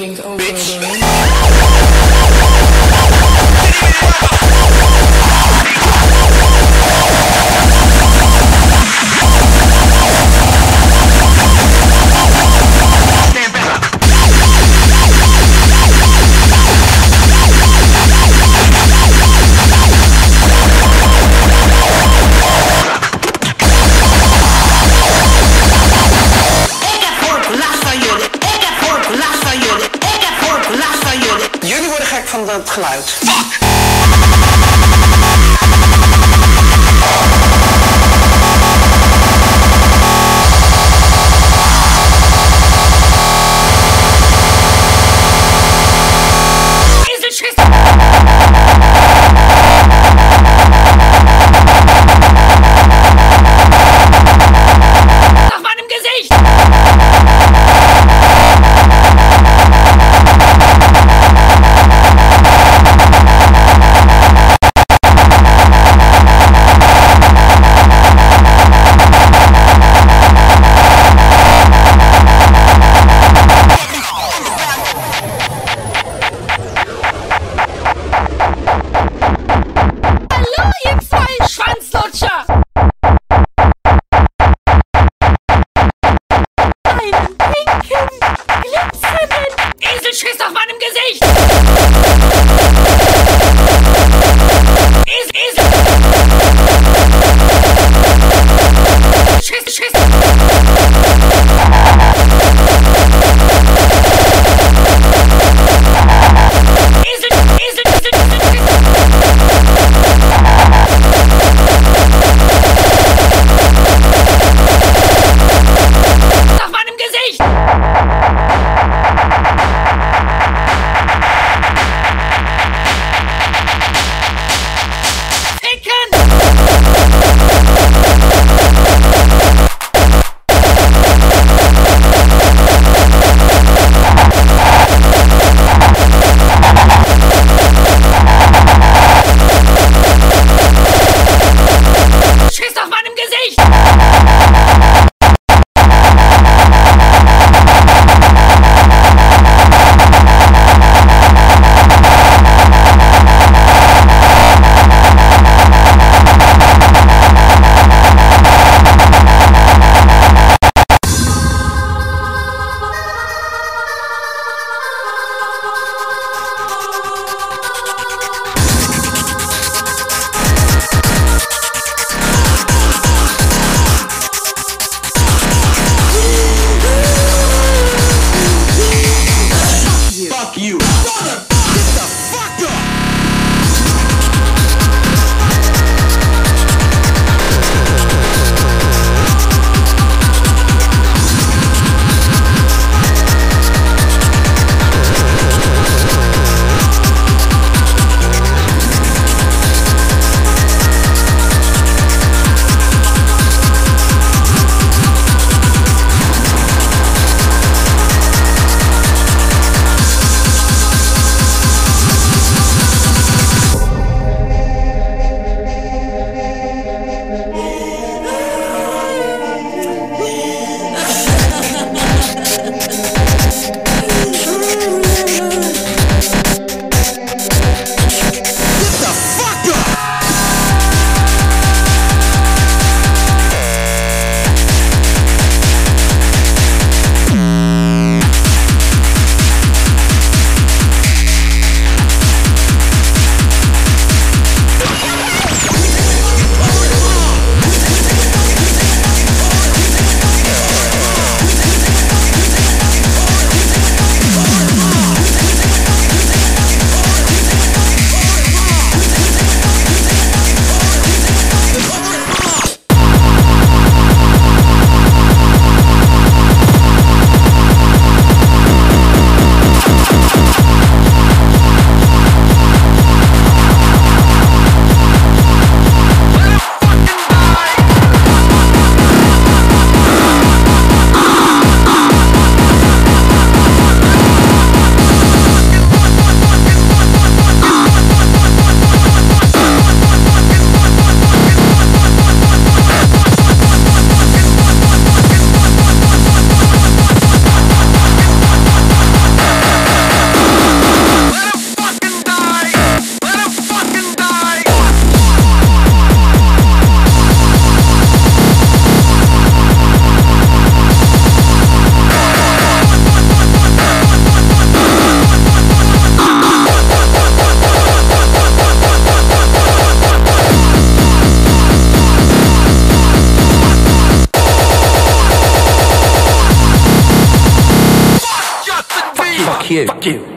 De Fuck you.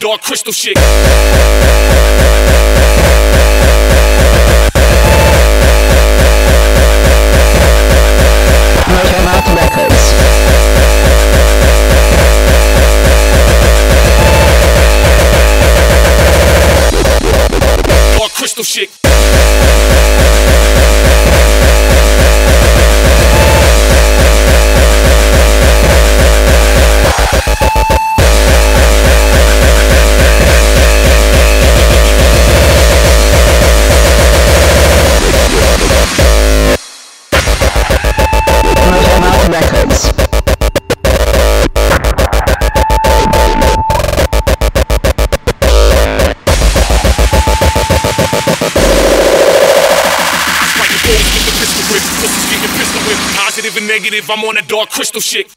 dark crystal shit. Motormouth Records. Crystal shit. I'm on a dark crystal shit.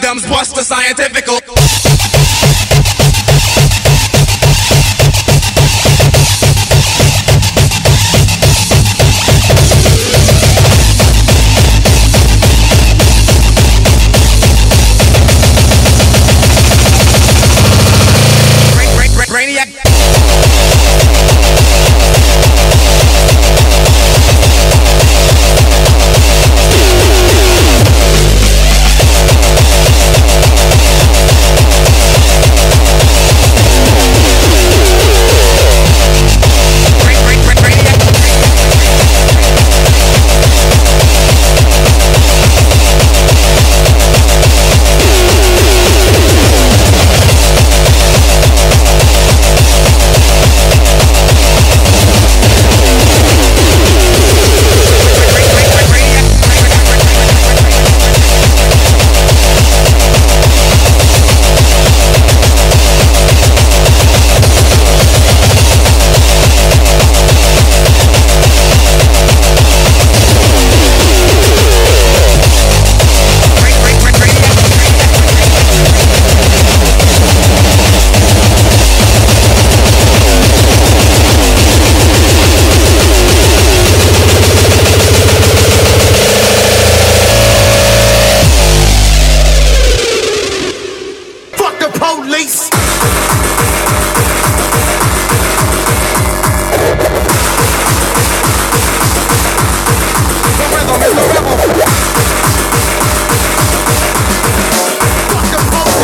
dum-dums, bust the scientifical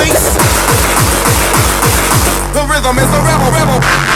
The rhythm is a rebel, rebel.